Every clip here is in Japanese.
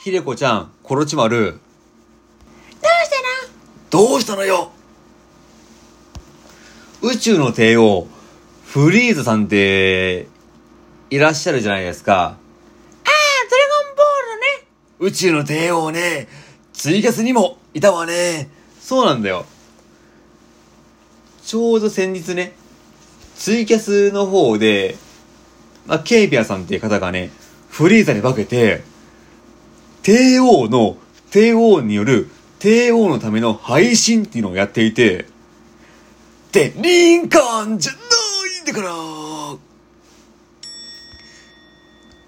ひでこちゃん、コロチマル。どうしたの？どうしたのよ？宇宙の帝王、フリーズさんって、いらっしゃるじゃないですか。ああ、ドラゴンボールね。宇宙の帝王ね、ツイキャスにもいたわね。そうなんだよ。ちょうど先日ね、ツイキャスの方で、まあ、ケイピアさんっていう方がね、フリーザに化けて、帝王の、帝王による、帝王のための配信っていうのをやっていて、で、リンカーンじゃないんだから。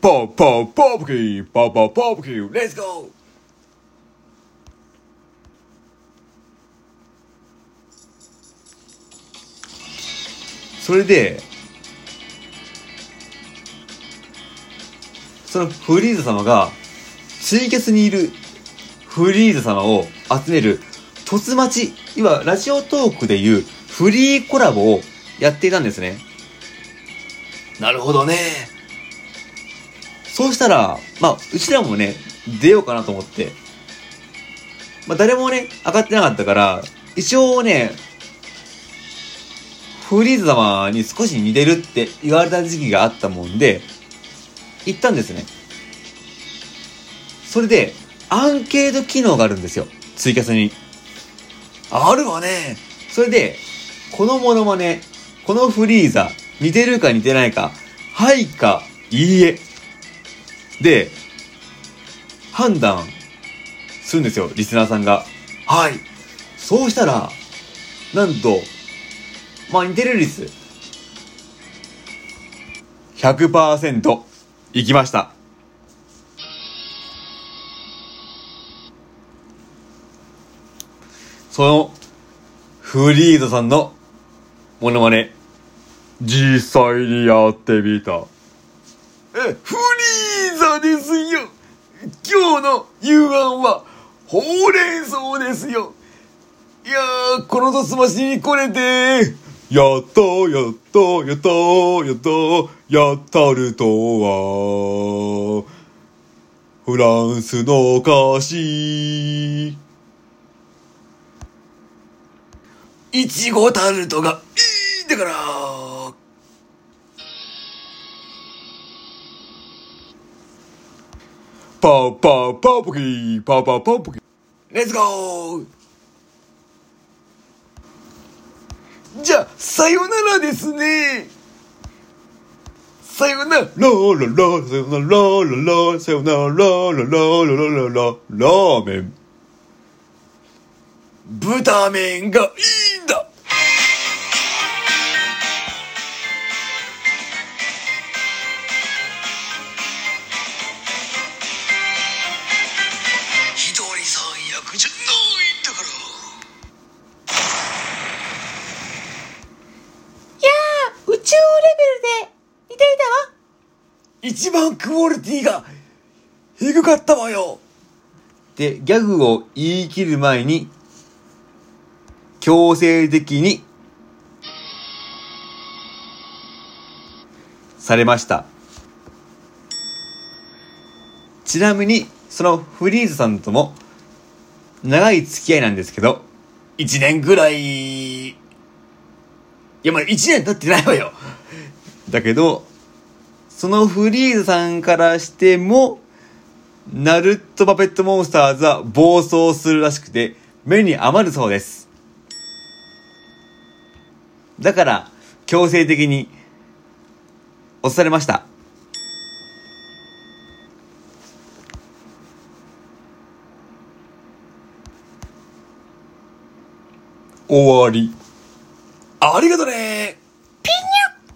パーパーパープキーパーパーパープキーレッツゴー。それで、そのフリーザ様が、ツイキャスにいるフリーザ様を集める、突待ち、いわラジオトークでいうフリーコラボをやっていたんですね。なるほどね。そうしたら、まあ、うちらもね、出ようかなと思って。まあ、誰もね、上がってなかったから、一応ね、フリーズ様に少し似てるって言われた時期があったもんで、行ったんですね。それで、アンケート機能があるんですよ。ツイキャスに。あるわね。それで、このモノマネ、このフリーザ、似てるか似てないか、はいか、いいえ。で、判断するんですよ、リスナーさんが。はい。そうしたら、なんと、まあ、似てる率、100%いきました。その、フリードさんのモノマネ、実際にやってみた。え、フリーザですよ。今日の夕飯は、ほうれん草ですよ。いやー、このとすましに来れて、やったやったやったやったやったるとは、フランスの歌詞。いちごタルトがいいんだから。パーパーパーポキーパーパーパーポキー。レッツゴーじゃあ、さよならですね。さよなら、ラララ、さよなら、ララ、さよなら、ラララ、ラララ、ララーメン。豚麺がいい一番クオリティが低かったわよで、ギャグを言い切る前に、強制的に、されました。ちなみに、そのフリーズさんとも、長い付き合いなんですけど、一年ぐらい、いや、まあ一年経ってないわよ。だけど、そのフリーズさんからしても、ナルトパペットモンスターズは暴走するらしくて、目に余るそうです。だから、強制的に、押されました。終わり。ありがとね